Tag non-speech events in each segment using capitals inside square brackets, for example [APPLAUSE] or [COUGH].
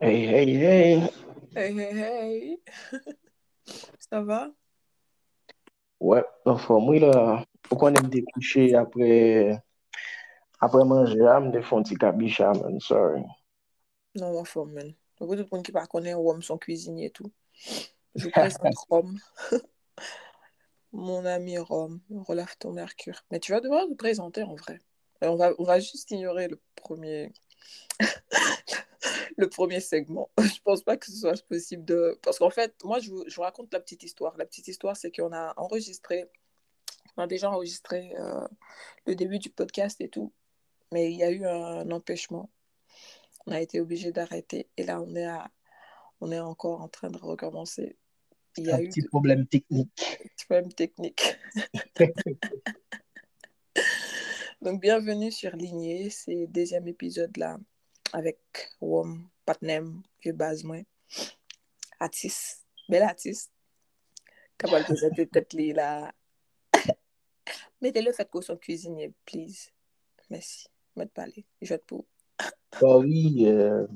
Hey, hey, hey. Hey, hey, hey. [LAUGHS] Ça va? Ouais, enfin, moi, là, pourquoi on aime découcher après, après manger, là, me défend un petit cabicha, man, sorry. Non, ma forme, man. Beaucoup de monde qui ne connaît Rome, son cuisinier et tout. Je vous présente [LAUGHS] Rome. [LAUGHS] Mon ami Rome, relève ton mercure. Mais tu vas devoir te présenter en vrai. Et on va, on va juste ignorer le premier, [LAUGHS] le premier segment. [LAUGHS] Je pense pas que ce soit possible de. Parce qu'en fait, moi, je vous, je vous raconte la petite histoire. La petite histoire, c'est qu'on a enregistré, on a déjà enregistré euh, le début du podcast et tout. Mais il y a eu un empêchement. On a été obligé d'arrêter. Et là, on est, à, on est encore en train de recommencer. Il y a Un eu petit de- problème technique. [LAUGHS] petits problèmes techniques. Donc, bienvenue sur Lignée. C'est le deuxième épisode là avec Wom, Patnem, que base moi. Artiste, bel artiste. Capable de présenter tête là. [COUGHS] Mettez-le fait qu'on son cuisinier, please. Merci. Mettez parler. Je vais te pour. [COUGHS] Bah oui, euh,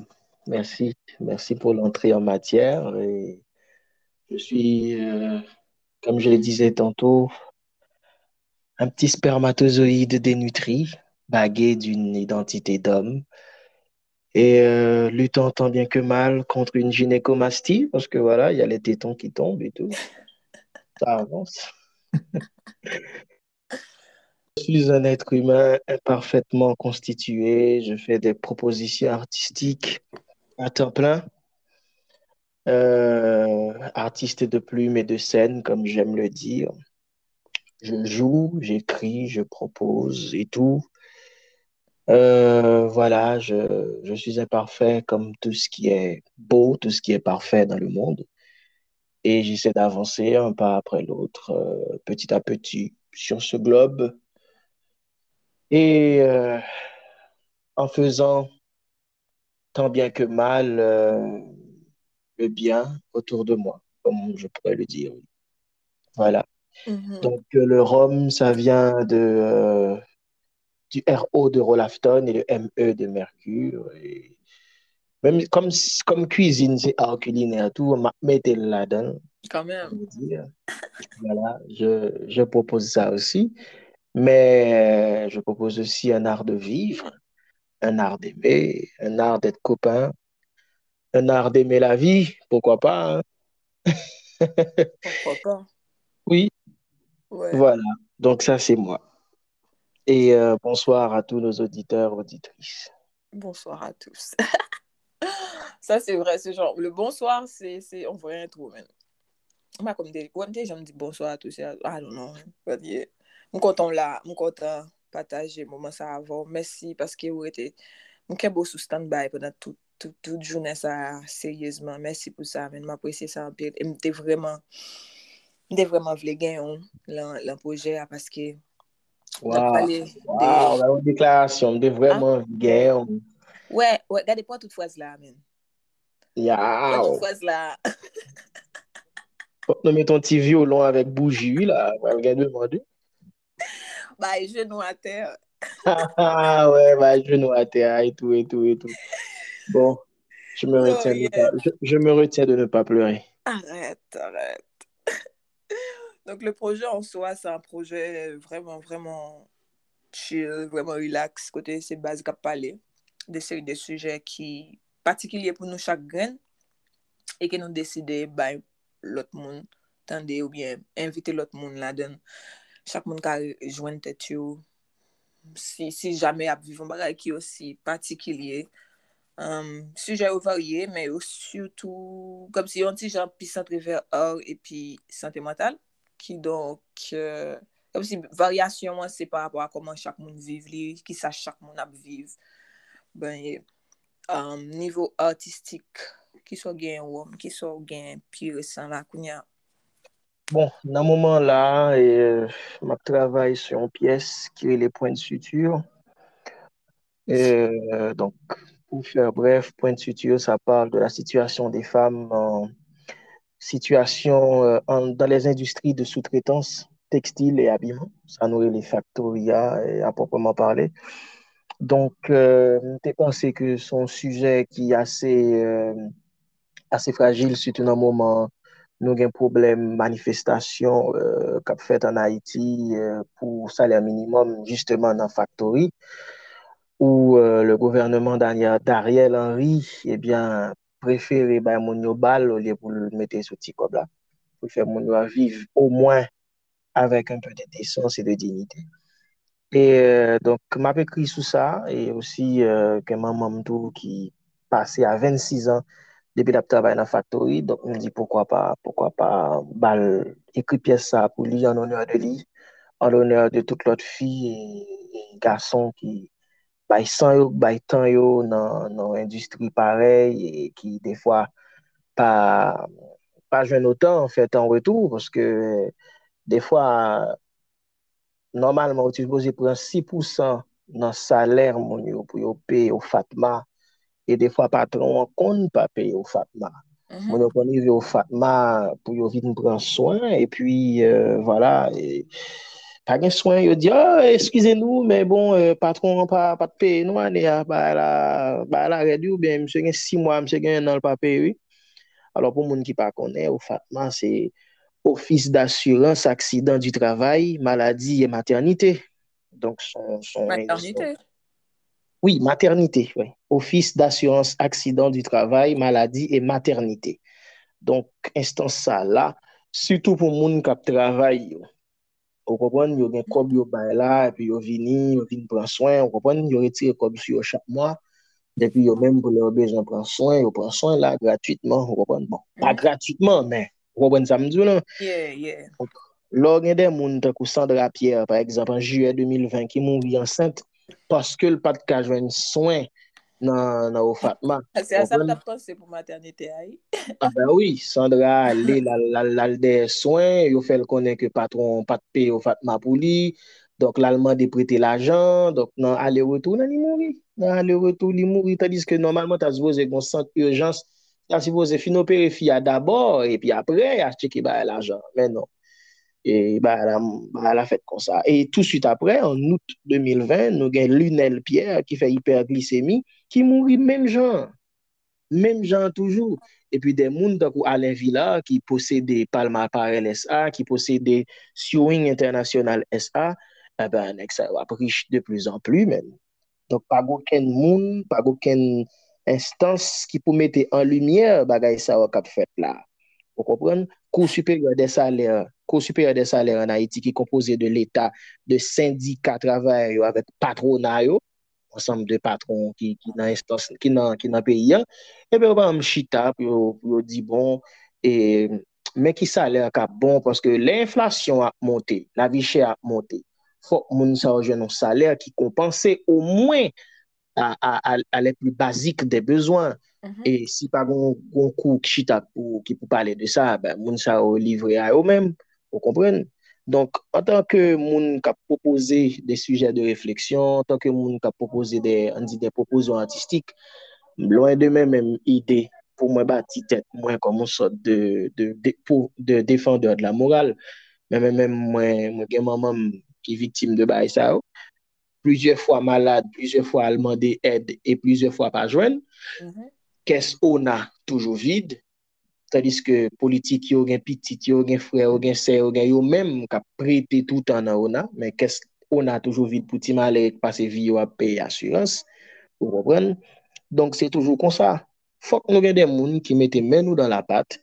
merci. Merci pour l'entrée en matière. Et je suis, euh, comme je le disais tantôt, un petit spermatozoïde dénutri, bagué d'une identité d'homme. Et euh, luttant tant bien que mal contre une gynécomastie, parce que voilà, il y a les tétons qui tombent et tout. Ça avance. [LAUGHS] Je suis un être humain imparfaitement constitué. Je fais des propositions artistiques à temps plein. Euh, artiste de plume et de scène, comme j'aime le dire. Je joue, j'écris, je propose et tout. Euh, voilà, je, je suis imparfait comme tout ce qui est beau, tout ce qui est parfait dans le monde. Et j'essaie d'avancer un pas après l'autre, euh, petit à petit, sur ce globe. Et euh, en faisant tant bien que mal euh, le bien autour de moi, comme je pourrais le dire. Voilà. Mhm. Donc, euh, le rhum, ça vient de, euh, du RO de Rolafton et le ME de Mercure. Et même comme, comme cuisine, c'est art culinaire, tout, ma- mettez là-dedans, Quand même. Voilà, je, je propose ça aussi. Mais je propose aussi un art de vivre, un art d'aimer, un art d'être copain, un art d'aimer la vie, pourquoi pas, hein? Pourquoi pas? Oui, Ouais. voilà. Donc ça, c'est moi. Et euh, bonsoir à tous nos auditeurs, auditrices. Bonsoir à tous. [LAUGHS] Ça, c'est vrai, c'est genre, le bonsoir, c'est, c'est, on voit rien trop, man. Moi, comme des, gens me disent bonsoir à tous, I don't know. Je suis content là, je suis content partager moment ça avant. Merci parce que vous étiez, je suis beau sous stand-by pendant toute, toute, toute journée, ça, sérieusement. Merci pour ça, man. M'apprécie ça un peu. Et m'était vraiment, m'était vraiment voulu gagner le projet là, parce que on a Waouh, parlé des... waouh, la déclaration de Ah, vraiment ouais. guerre. Ouais, ouais, regardez pas toute phrase là, man. Pas toute Yaouh. phrase là. Faut que nous mettons un petit violon avec bougie, là. Ouais, Regardez, demander. [LAUGHS] Bah, genou à terre. Ah ouais, bah, genou à terre et tout, et tout, et tout. Bon, je me Oh, yeah. pas, je me retiens de ne pas pleurer. Arrête, arrête. Donc, le projet en soi, c'est un projet vraiment, vraiment chill, vraiment relax. Kote se base kap pale de seri de suje ki patikilye pou nou chak gren e ke nou deside bay lot moun tande ou bien invite lot moun la den. Chak moun ka jwen tet yo si, si jame ap vivon bagay ki yo si patikilye. Um, suje yo varye, men yo surtout kom si yon ti jan pi sentre ver or e pi sante mental. ki donk, euh, kom si varyasyon an se pa apwa koman chak moun viv li, ki sa chak moun ap viv. Benye, um, nivou artistik, ki so gen wom, ki so gen pire san la kounya. Bon, nan mouman la, e, map travay se yon piyes ki le point sutur. Et, euh, donc, pour faire bref, Point de Suture, ça parle de la situation des femmes en, situation euh, dans les industries de sous-traitance textile et habillement. Ça nourrit les factoria et à proprement parler. Donc, euh, t'es pensé que son sujet qui est assez, euh, assez fragile, surtout dans un moment, nous avons un problème manifestation euh, qu'a fait en Haïti euh, pour salaire minimum, justement dans Factory, où euh, le gouvernement d'Ariel Henry, eh bien, prefere bay moun yo bal ou liye pou mette sou ti kob la. Pou fè moun yo aviv ou mwen avèk an peu de desans e de dinite. E euh, donk m ap ekri sou sa e osi euh, keman mam tou ki pase a 26 an depi dap travay nan faktori. Donk m di poukwa pa, poukwa pa bal ekri piyes sa pou li an onèr de li, an onèr de tout lot fi e gason ki bay san yo, bay tan yo nan, nan industri parey e ki defwa pa, pa jwen otan an fèt an retou poske defwa normalman ou ti jboze pren 6% nan salèr moun yo pou yo pe mm-hmm. yo fatma e defwa patron an kon pa pe yo fatma Mm -hmm. Moun yo koni yo fatma pou yo vin pran soan, e pi, euh, vala, e, pa gen soin yo di, oh, eskize nou, men bon, euh, patron pa, pa te peye nou ane ya, ah, ba la, ba la redi ou ben, mse gen 6 mwa, mse gen nan l pa peye. Alors pou moun ki pa konen, ou fatman, se ofis d'assurance, aksidant du travay, maladi et maternite. Donc son... son maternite? Son... Oui, maternite, oui. Ofis d'assurance, aksidant du travay, maladi et maternite. Donc, instant sa la, Soutou pou moun kap travay yo. Ou kopon, yo gen kob yo bay la, epi yo vini, yo vini pran soen, ou kopon, yo retire kob si yo chak mwa, epi yo menm pou le yo bezan pran soen, yo pran soen la gratuitman, ou kopon, bon, mm. pa gratuitman, men, ou kopon samdou nan. Yeah, yeah. Donc, lor gen den moun te kou Sandra Pierre, par exemple, en juye 2020, ki moun vi ansente, paske l pat ka jwen soen, nan ou Fatma. [LAUGHS] Se a sa m tap konse pou maternite a yi. A ben oui, Sandra [LAUGHS] li lal de soin, yo fel konen ke patron pat pe ou Fatma pou li, donk lalman de prete l'ajan, donk nan ale retou nan li mouri. Nan ale retou li mouri, tadis ke normalman ta zvoze kon sant urjans, ta zvoze finopere fia d'abor, epi apre a cheke ba l'ajan, men non. E ba la, la fèt kon sa. E tout süt apre, en out 2020, nou gen Lunel Pierre ki fè hiperglycémie, ki mouri menm jan. Menm jan toujou. E pi de moun takou Alain Villa ki posede Palma Apparel SA, ki posede Sewing International SA, e eh ben ek sa wap riche de plus an plus men. Donk pa go ken moun, pa go ken instans ki pou mette an lumiye bagay sa wak ap fet la. Ou kompren? Kou superior de salèr, kou superior de salèr an Haiti ki kompose de l'Etat, de syndika travay yo, avèk patrona yo, ansanm de patron ki, ki nan instance, ki nan, nan peyi an, ebe eh ou pa m chita pou yo, yo di bon, e, men ki sa lè akap bon, paske l'inflasyon ap monte, la vi chè ap monte, fòk moun sa ou jenon salèr ki kompanse ou mwen a, a, a, a lè pli bazik de bezouan. Mm -hmm. E si pa gon, gon kou ki chita pou, ki pou pale de sa, ben, moun sa ou livre a yo men, ou kompren, Donk, an tanke moun ka propose de sujè de refleksyon, an tanke moun ka propose de, an di de proposon artistik, loin de men men ide pou mwen bati tet mwen komon sot de, de, de, de defandeur de la moral, men men men mwen, mwen gen maman ki vitim de bay sa ou, plizye fwa malade, plizye fwa alman de ed, e plizye fwa pa jwen, mm -hmm. kes ona toujou vide, tandis que politique yo gen petit yo gen frère yo gen sœur yo gen yo même ka prêter tout en a on a mais qu'est-ce on a toujours vite pour ti malek passer vie yo a payer assurance. Vous comprenez? Donc c'est toujours comme ça. Faut que nous gen des moun qui mettent main nous dans la patte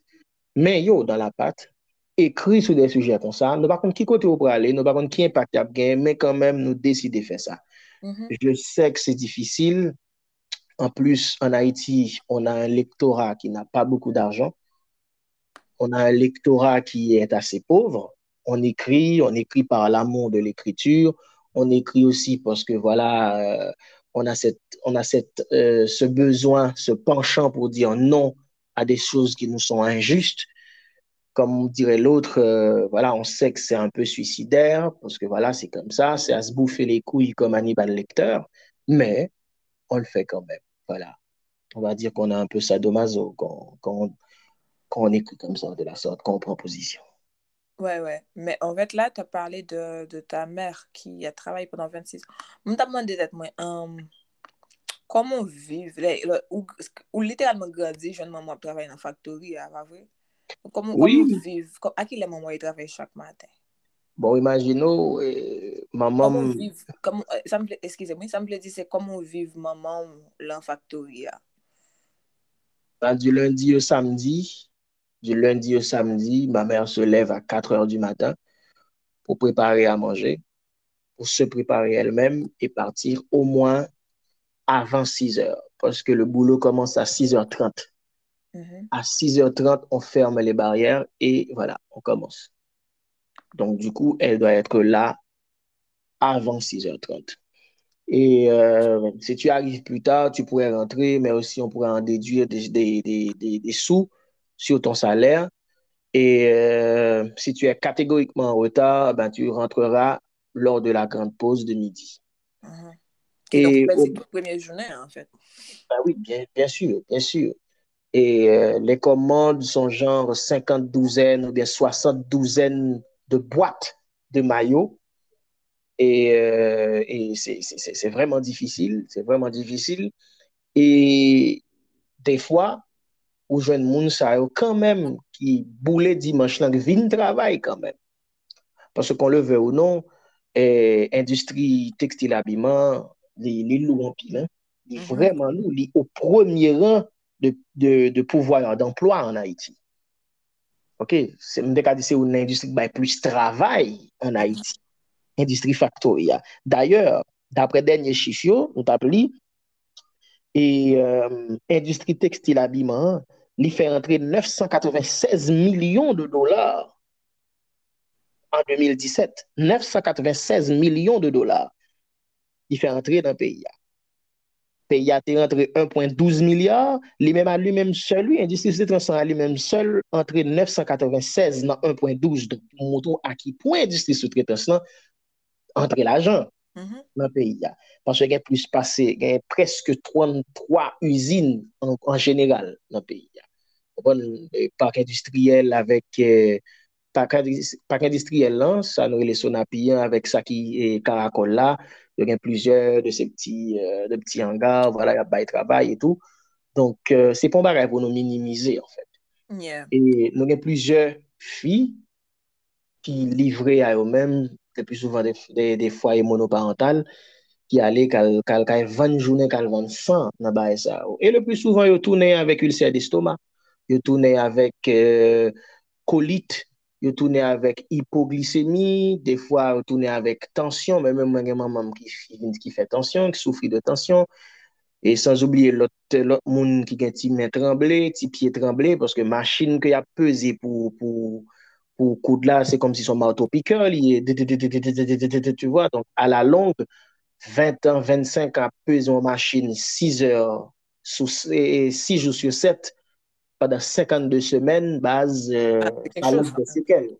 mais yo dans la patte écrit sur des sujets comme ça. Nous pas contre qui côté on pour aller nous pas contre qui impact a gain mais quand même nous décider faire ça. Mm -hmm. je sais que c'est difficile. En plus, en Haïti, on a un lectorat qui n'a pas beaucoup d'argent. On a un lectorat qui est assez pauvre. On écrit, on écrit par l'amour de l'écriture. On écrit aussi parce que voilà, euh, on a cette, on a cette, euh, ce besoin, ce penchant pour dire non à des choses qui nous sont injustes. Comme dirait l'autre, euh, voilà, on sait que c'est un peu suicidaire parce que voilà, c'est comme ça, c'est à se bouffer les couilles comme Hannibal Lecter, mais on le fait quand même. Voilà. On va dire qu'on a un peu sadomaso quand, quand, on, quand on écrit comme ça, de la sorte, quand on prend position. Ouais, ouais. Mais en fait, là, tu as parlé de, de, ta mère qui a travaillé pendant 26 ans. Je me demandé d'être moi, comment vivre, ou, ou littéralement grandir, jeune maman travaille dans la factory, à vrai? Comment, oui. comment vivre? À qui les mamans travaillent chaque matin? Bon, imaginons, eh, maman... Comment... Euh, excusez-moi, ça me plaît dire, c'est comment vivre maman dans la factory. Du lundi au samedi, du lundi au samedi, ma mère se lève à 4 heures du matin pour préparer à manger, pour se préparer elle-même et partir au moins avant 6 heures, parce que le boulot commence à 6h30. Mhm. À 6h30, on ferme les barrières et voilà, on commence. Donc, du coup, elle doit être là avant 6h30. Et euh, si tu arrives plus tard, tu pourrais rentrer, mais aussi on pourrait en déduire des, des, des, des, des sous sur ton salaire. Et euh, si tu es catégoriquement en retard, ben, tu rentreras lors de la grande pause de midi. Mhm. Est donc Et au- première journée, en fait. ben oui, bien, bien sûr, bien sûr. Et euh, les commandes sont genre 50 douzaines ou bien 60 douzaines de boîtes de maillots. Et, euh, et c'est vraiment difficile, c'est vraiment difficile. Et des fois, ou jwen moun sa yo kanmem ki boule dimanche lang vin travay kanmem. Paske kon le ve ou non, eh, industri tekstil abiman, li, li lou anpil, li mhm. vreman lou, li ou premier an de, de, de pouvoir d'emploi an Haiti. Ok, mdek a di se ou nan industri bay plus travay an Haiti. Industri faktoria. D'ayor, dapre denye chifyo, nou tap li, e euh, industri tekstil abiman an, li fè rentre 996 milyon de dolar an 2017. 996 milyon de dolar li fè rentre nan peyi ya. Peyi ya te rentre 1.12 milyar, li mèm an li mèm sel, li industri se transan an li mèm sel, rentre 996 nan 1.12, do mouton a ki pou industri se transan rentre l'ajan. Mm -hmm. nan peyi ya. Panswe gen plus pase, gen preske 33 usine an, an general nan peyi ya. park industriel avèk euh, park industriel lan, sa nou le sonapiyan avèk sa ki e karakol la, yon gen plujer de se pti, euh, pti hangar, wala voilà, yap bay trabay etou. Donk, euh, se pon barè pou nou minimize en fèt. Fait. Yeah. E nou gen plujer fi ki livre a yo men, te plus souvan de, de, de fwaye monoparental, ki ale kal kal 20 jounen, kal 20 san nan baye sa. E le plus souvan yo toune avèk ulcer d'estoma. yo toune avèk euh, kolit, yo toune avèk hipoglisemi, defwa yo toune avèk tansyon, mè mè mè mè mè mè mè ki fè tansyon, ki soufri de tansyon, e sans oubliye lot, lot moun ki gen ti mè tremble, ti piye tremble, paske machin ki a peze pou, pou, pou koud la, se kom si son martopikeur, li tu vois, donc a la long, 20 an, 25 an, peze yon machin 6 jou sur 7, pendant 52 semaines, base, euh, ah, ça laisse des séquelles.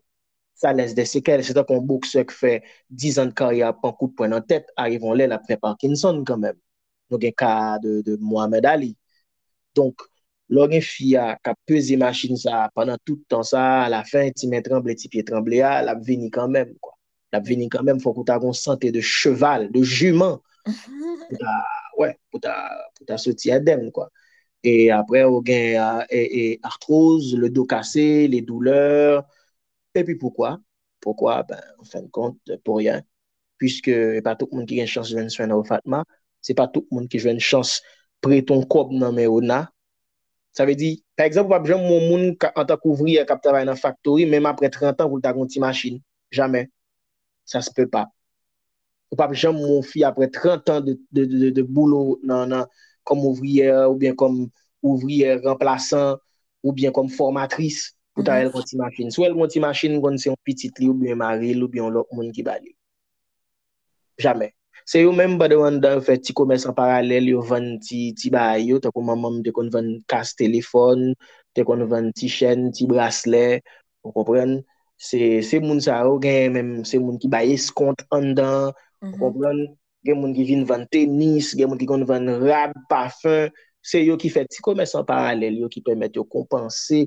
Ça laisse des séquelles. C'est-à-dire qu'un boxeur qui fait 10 ans de carrière, prend coup de poing en tête, arrivons là après Parkinson quand même. Donc, un cas de, de Mohamed Ali. Donc, l'organ fia qui a pesé machine ça pendant tout le temps ça, à la fin, petit main tremble, petit pied tremble, elle ah, a venu quand même. Quoi. La vini quand même, faut que ait une santé de cheval, de jument. [LAUGHS] pour ta, ouais, pour ta, pour ta sortir adem, quoi. E apre ou gen e, e, artroz, le do kase, le douleur. E pi poukwa? Poukwa? Ben, en fin de kont, pou ryan. Piske pa tout moun ki gen chans jwen swen nan ou fatma, se pa tout moun ki jwen chans pre ton kob nan men ou na. Sa ve di, par exemple, wap jen moun moun an ta kouvri a kap tabay nan faktori, menm apre 30 an pou ta konti machin. Jamen. Sa se pe pa. Wap jen moun fi apre 30 an de, de, de, de boulou nan nan kom ouvriyer ou bien kom ouvriyer remplasan ou bien kom formatris pou ta mhm. el konti machin. Sou el konti machin kon se yon pitit li ou bien maril ou bien lop moun ki bali. Jamè. Se yo menm bade wan dan fè ti komers an paralel yo van ti, ti bay yo, te kon mamam de kon van kas telefon, te kon van ti chen, ti brasle, ou kompren, se, se moun sa yo gen menm, se moun ki bay eskont an dan, mm -hmm. kompren, gen moun ki vin van tenis, gen moun ki kon van rab, parfum, se yo ki fe ti komes an paralel, yo ki pemet yo kompense,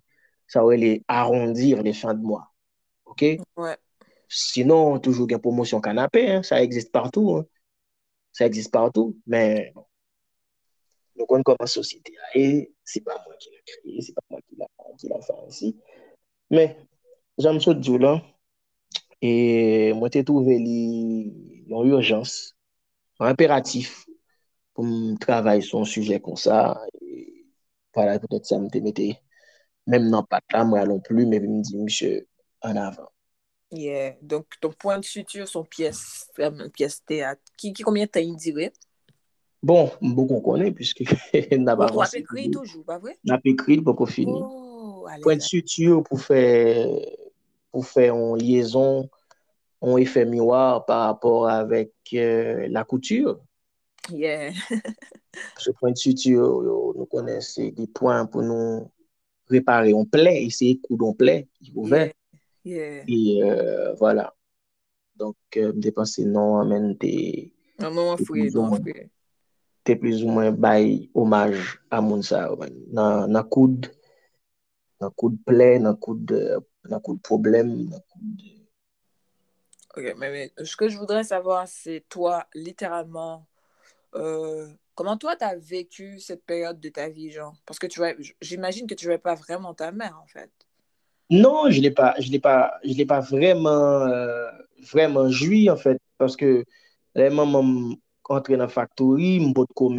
sa wè li arondir le chan de mwa. Ok? Ouais. Sinon, toujou gen promosyon kanapè, sa exist partou. Hein. Sa exist partou, men nou kon kon an sosyete a, e se pa mwen ki la kriye, se pa mwen ki la fa ansi. Men, jan msou djou lan, e mwen te touve li yon urjans, an imperatif pou m travay son suje kon sa, wala, pwetet sa m te mette, mem nan pat la, m wala non plu, men m di msye an avan. Yeah, donk ton point de sutur son piyes, piyes teat, ki konbyen ta yi dire? Bon, m bo kon konen, pwiske n ap avansi. Ou ap ekri toujou, pa vwe? N ap ekri, pou pou fini. Oh, point de sutur pou fè, pou fè an liyezon, ont effet miroir par rapport avec euh, la couture. Yeah. [LAUGHS] Parce que point de suture, nous connaissons des points pour nous réparer. On plaît, essayer coudre, on plaît, ouvert. Yeah. Et euh, voilà. Donc, euh, je me dépensais non, amène des... Non, non, fouillé, non, fouillé. te pliz ou mwen bay omaj a moun sa ou mwen. Nan, nan koud, nan koud ple, nan koud, nan koud problem, nan koud Ok, mais, ce que je voudrais savoir, c'est toi, littéralement, euh, comment toi, tu as vécu cette période de ta vie, genre? Parce que tu vois, j'imagine que tu ne pas vraiment ta mère, en fait. Non, je ne l'ai pas, je l'ai pas, je l'ai pas vraiment, euh, vraiment joui, en fait, parce que les mamans entré dans la factory, je suis quand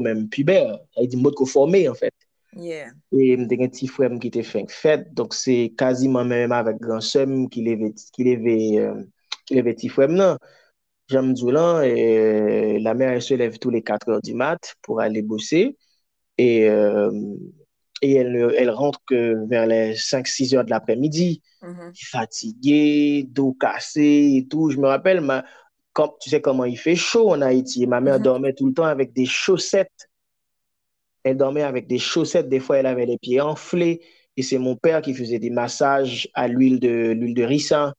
même, pubère, je formé, en fait. Yeah. Et j'ai un petit frère qui était fait fête, donc c'est quasiment même avec grand somme qui levait, qui levait, euh, levait petit frère, non. J'aime et la mère elle se lève tous les 4 heures du mat pour aller bosser. Et, euh, et elle, elle rentre que vers les 5-6 heures de l'après-midi, mm-hmm. fatiguée, dos cassé et tout. Je me rappelle, ma, comme, tu sais comment il fait chaud en Haïti. ma mère mm-hmm. dormait tout le temps avec des chaussettes. Elle dormait avec des chaussettes. Des fois, elle avait les pieds enflés. Et c'est mon père qui faisait des massages à l'huile de, l'huile de ricin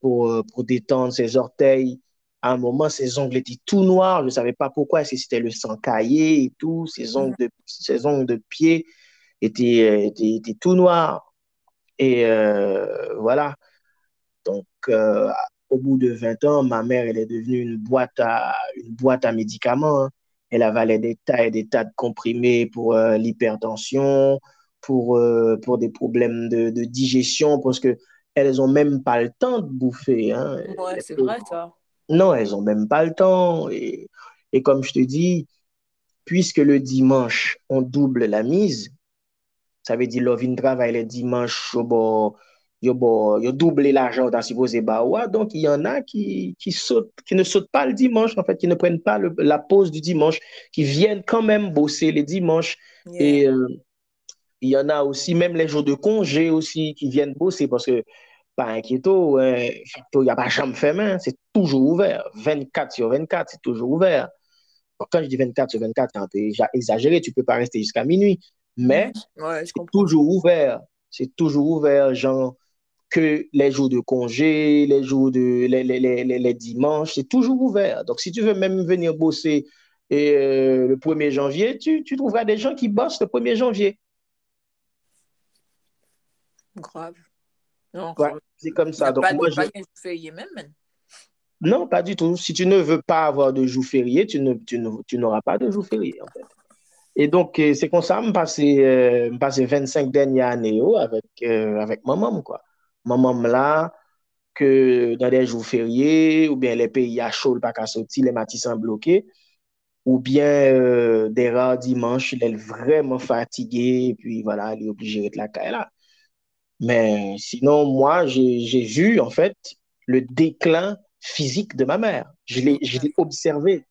pour, euh, pour détendre ses orteils. À un moment, ses ongles étaient tout noirs. Je ne savais pas pourquoi, si c'était le sang caillé et tout? Ses ongles de, ses ongles de pied étaient, euh, étaient, étaient tout noirs. Et euh, voilà. Donc, euh, au bout de 20 ans, ma mère, elle est devenue une boîte à, une boîte à médicaments. Hein. Elle avalait des tas et des tas de comprimés pour l'hypertension, pour, pour des problèmes de, de digestion, parce qu'elles n'ont même pas le temps de bouffer. Hein. Ouais, c'est vrai ça. Non, elles n'ont même pas le temps. Et, et, comme je te dis, puisque le dimanche, on double la mise, ça veut dire Lovin travaille le dimanche, yo, yo, yo double l'argent dans supposé bawa. Donc, il y en a qui, qui, sautent, qui ne sautent pas le dimanche, en fait, qui ne prennent pas le, la pause du dimanche, qui viennent quand même bosser les dimanches. Et euh, il y en a aussi, même les jours de congé aussi, qui viennent bosser parce que pas inquiéto, il n'y a pas jamais fermé, c'est toujours ouvert. 24 sur 24, c'est toujours ouvert. quand je dis 24 sur 24, c'est un peu exagéré, tu ne peux pas rester jusqu'à minuit. Mais c'est toujours ouvert. C'est toujours ouvert, genre que les jours de congé, les jours de les, les, les, les dimanches, c'est toujours ouvert. Donc, si tu veux même venir bosser et, euh, le 1er janvier, tu, tu trouveras des gens qui bossent le 1er janvier. Grave. Non, c'est comme ça. Donc, pas, moi, je... férié même, Non, pas du tout. Si tu ne veux pas avoir de jour férié, tu, ne, tu, tu n'auras pas de jour férié, en fait. Et donc, euh, c'est comme ça, je passé, euh, 25 dernières années oh, avec, euh, avec maman, quoi. Maman là, que dans les jours fériés, ou bien les pays à chaud, pas qu'à sortir, les matins bloqués, ou bien euh, des rares dimanches, elle est vraiment fatiguée, et puis voilà, elle est obligée d'être la caille là. Mais sinon, moi, j'ai vu, en fait, le déclin physique de ma mère. Je l'ai observé.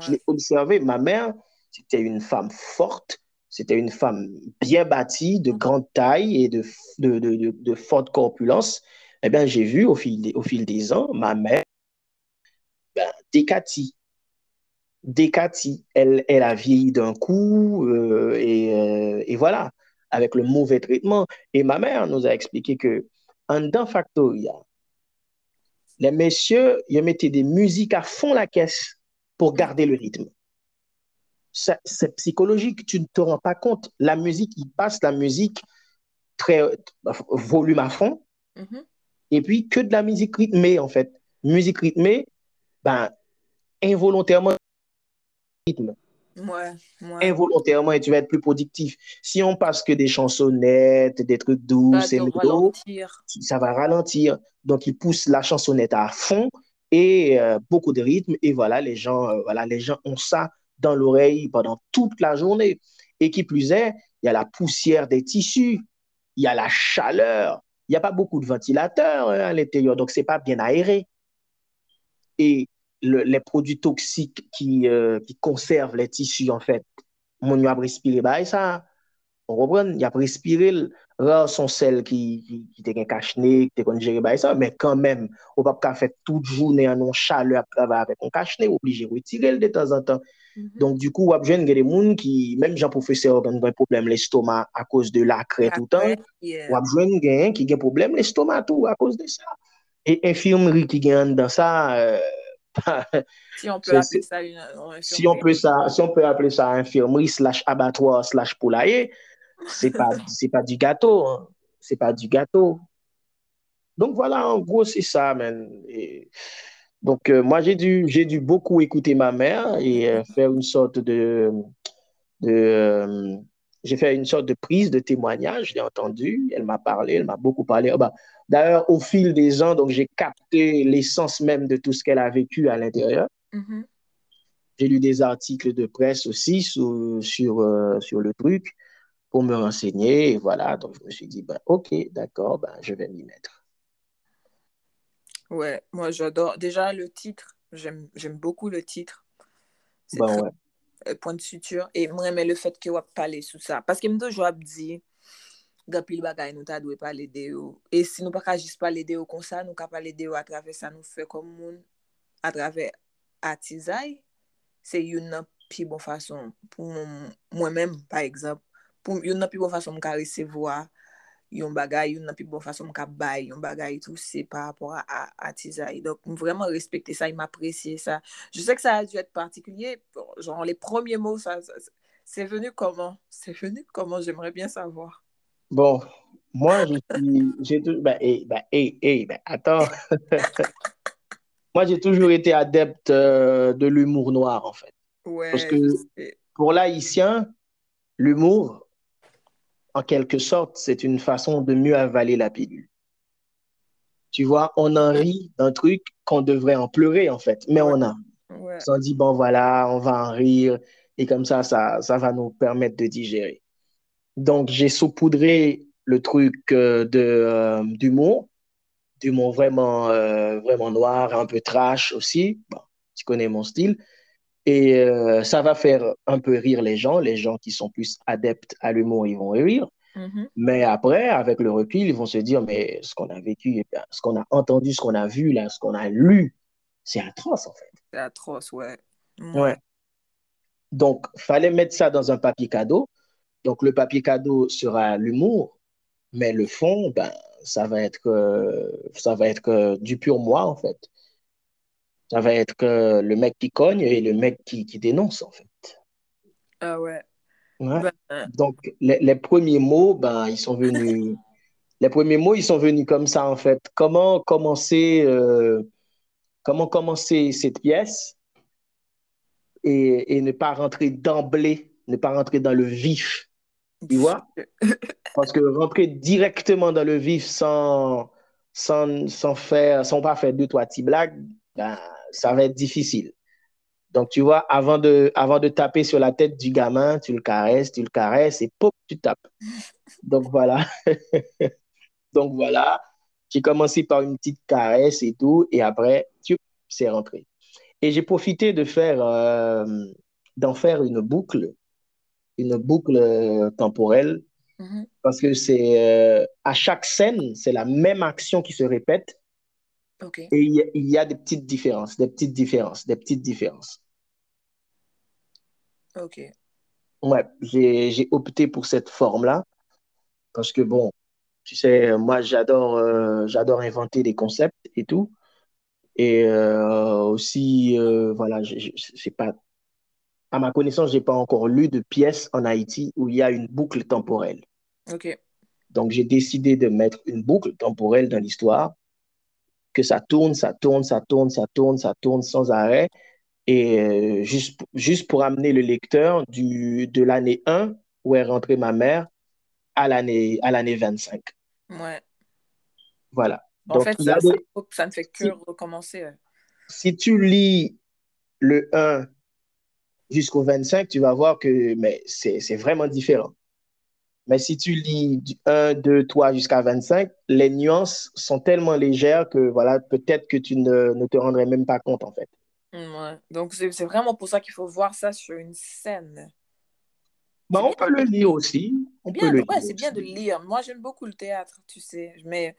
Je l'ai observé. Ma mère, c'était une femme forte, c'était une femme bien bâtie, de grande taille et de, de, de, de forte corpulence. Eh bien, j'ai vu au fil, des, au fil des ans, ma mère ben, décatie. Décatie. Elle, elle a vieilli d'un coup euh, et, euh, et voilà avec le mauvais traitement. Et ma mère nous a expliqué que en dans Factoria, les messieurs, ils mettaient des musiques à fond la caisse pour garder le rythme. C'est psychologique, tu ne te rends pas compte. La musique, il passe la musique très volume à fond. Mhm. Et puis, que de la musique rythmée, en fait. Musique rythmée, ben, involontairement, rythme. Ouais, ouais. Involontairement, et tu vas être plus productif. Si on passe que des chansonnettes, des trucs doux, Ça va ralentir. Donc, il pousse la chansonnette à fond et euh, beaucoup de rythme. Et voilà, les gens, euh, voilà, les gens ont ça dans l'oreille pendant toute la journée. Et qui plus est, il y a la poussière des tissus, il y a la chaleur, il n'y a pas beaucoup de ventilateurs hein, à l'intérieur, donc c'est pas bien aéré. Et le- les produits toxiques qui, euh, qui conservent les tissus, en fait, mon a respiré, bah, ça, on reprend, il a respiré, rar son sel ki, ki, ki te gen kachne, ki te kon jere bay sa, men kan men, ou pap ka fet tout jounen anon chale ap travay apet kon kachne, ou oblige retirel de tan zan tan. Mm -hmm. Donk du kou wap jwen gen de moun ki, menm jan profeseur gen gen problem l'estoma a koz de lakre toutan, yeah. wap jwen gen ki gen problem l'estoma tou a koz de sa. E infirmeri ki gen dan sa... Euh, [LAUGHS] si on peut appeler ça une, infirmerie. Si on peut, ça, si on peut appeler ça infirmerie slash abattoir slash poulailler, c'est pas, c'est pas du gâteau, hein. C'est pas du gâteau. Donc voilà, en gros, c'est ça, man. Et donc, euh, moi, j'ai dû, j'ai dû beaucoup écouter ma mère et euh, faire une sorte de, de euh, j'ai fait une sorte de prise de témoignage, je l'ai entendu, elle m'a parlé, elle m'a beaucoup parlé. Ah bah, d'ailleurs, au fil des ans, donc j'ai capté l'essence même de tout ce qu'elle a vécu à l'intérieur. Mhm. J'ai lu des articles de presse aussi sur, sur, sur le truc pour me renseigner. Et voilà, donc je me suis dit, ben, ok, d'accord, ben, je vais m'y mettre. Ouais, moi j'adore. Déjà le titre, j'aime beaucoup le titre. C'est ben, très... ouais. Euh, point de suture. Et moi, mais le fait que vous parlez sous ça. Parce que je dois dire, Gapil bagay nou ta dwe pale de yo. E si nou pa ka jis pale de yo kon sa, nou ka pale de yo atrave sa nou fe kom moun atrave atizay, se yon nan pi bon fason pou mwen men, par ekzamp, pou yon nan pi bon fason m ka resevoa yon bagay, yon nan pi bon fason m ka bay yon bagay tout, c'est par rapport à, à, à Tizaï. Donc, m vraiment respecter ça, il m'appréciait ça. Je sais que ça a dû être particulier, genre les premiers mots, ça, ça- c'est venu comment? C'est venu comment? J'aimerais bien savoir. Bon, moi, je suis, j'ai tout, ben, hey, ben, hey, hey, ben, attends. [LAUGHS] Moi, j'ai toujours été adepte euh, de l'humour noir, en fait. Parce Ouais, que je sais. pour l'haïtien, l'humour, en quelque sorte, c'est une façon de mieux avaler la pilule. Tu vois, on en rit d'un truc qu'on devrait en pleurer, en fait, mais Ouais, on en ouais. On dit, bon, voilà, on va en rire, et comme ça, ça, ça va nous permettre de digérer. Donc, j'ai saupoudré le truc euh, de, euh, d'humour, d'humour vraiment, euh, vraiment noir, un peu trash aussi. Bon, tu connais mon style. Et euh, ça va faire un peu rire les gens. Les gens qui sont plus adeptes à l'humour, ils vont rire. Mhm. Mais après, avec le recul, ils vont se dire, mais ce qu'on a vécu, eh ce qu'on a entendu, ce qu'on a vu, là, ce qu'on a lu, c'est atroce, en fait. C'est atroce, ouais. Ouais. Ouais. Donc, fallait mettre ça dans un papier cadeau. Donc, le papier cadeau sera l'humour, mais le fond, ben, ça va être, euh, ça va être euh, du pur moi, en fait. Ça va être que le mec qui cogne et le mec qui, qui dénonce, en fait. Ah ouais. Ouais. Ben, Donc, les, les premiers mots, ben, ils sont venus, [LAUGHS] les premiers mots, ils sont venus comme ça, en fait. Comment commencer, euh, comment commencer cette pièce et, et ne pas rentrer d'emblée, ne pas rentrer dans le vif, tu vois? [LAUGHS] Parce que rentrer directement dans le vif sans, sans, sans faire, sans pas faire deux, trois petites blagues, ben, ça va être difficile. Donc, tu vois, avant de, avant de taper sur la tête du gamin, tu le caresses, tu le caresses et pop, tu tapes. Donc, voilà. [LAUGHS] Donc, voilà. J'ai commencé par une petite caresse et tout, et après, tu, c'est rentré. Et j'ai profité de faire, euh, d'en faire une boucle, une boucle euh, temporelle, Mhm. parce que c'est, euh, à chaque scène, c'est la même action qui se répète, Ok. et il y a, il y a des petites différences, des petites différences, des petites différences. Ok. Ouais, j'ai, opté pour cette forme-là, parce que bon, tu sais, moi, j'adore, euh, j'adore inventer des concepts et tout. Et euh, aussi, euh, voilà, c'est pas, à ma connaissance, j'ai pas encore lu de pièce en Haïti où il y a une boucle temporelle. Ok. Donc, j'ai décidé de mettre une boucle temporelle dans l'histoire, que ça tourne, ça tourne, ça tourne, ça tourne, ça tourne sans arrêt. Et euh, juste, juste pour amener le lecteur du, de l'année 1, où est rentrée ma mère, à l'année, à l'année 25. Ouais. Voilà. En fait, ça, ça, ne fait que recommencer. Si tu lis le 1 jusqu'au 25, tu vas voir que mais c'est vraiment différent. Mais si tu lis du 1, 2, 3 jusqu'à 25, les nuances sont tellement légères que voilà, peut-être que tu ne, ne, te rendrais même pas compte en fait. Ouais. Donc c'est vraiment pour ça qu'il faut voir ça sur une scène. Bah, on peut le lire aussi. C'est bien, ouais, bien de lire. Moi, j'aime beaucoup le théâtre, tu sais. Mais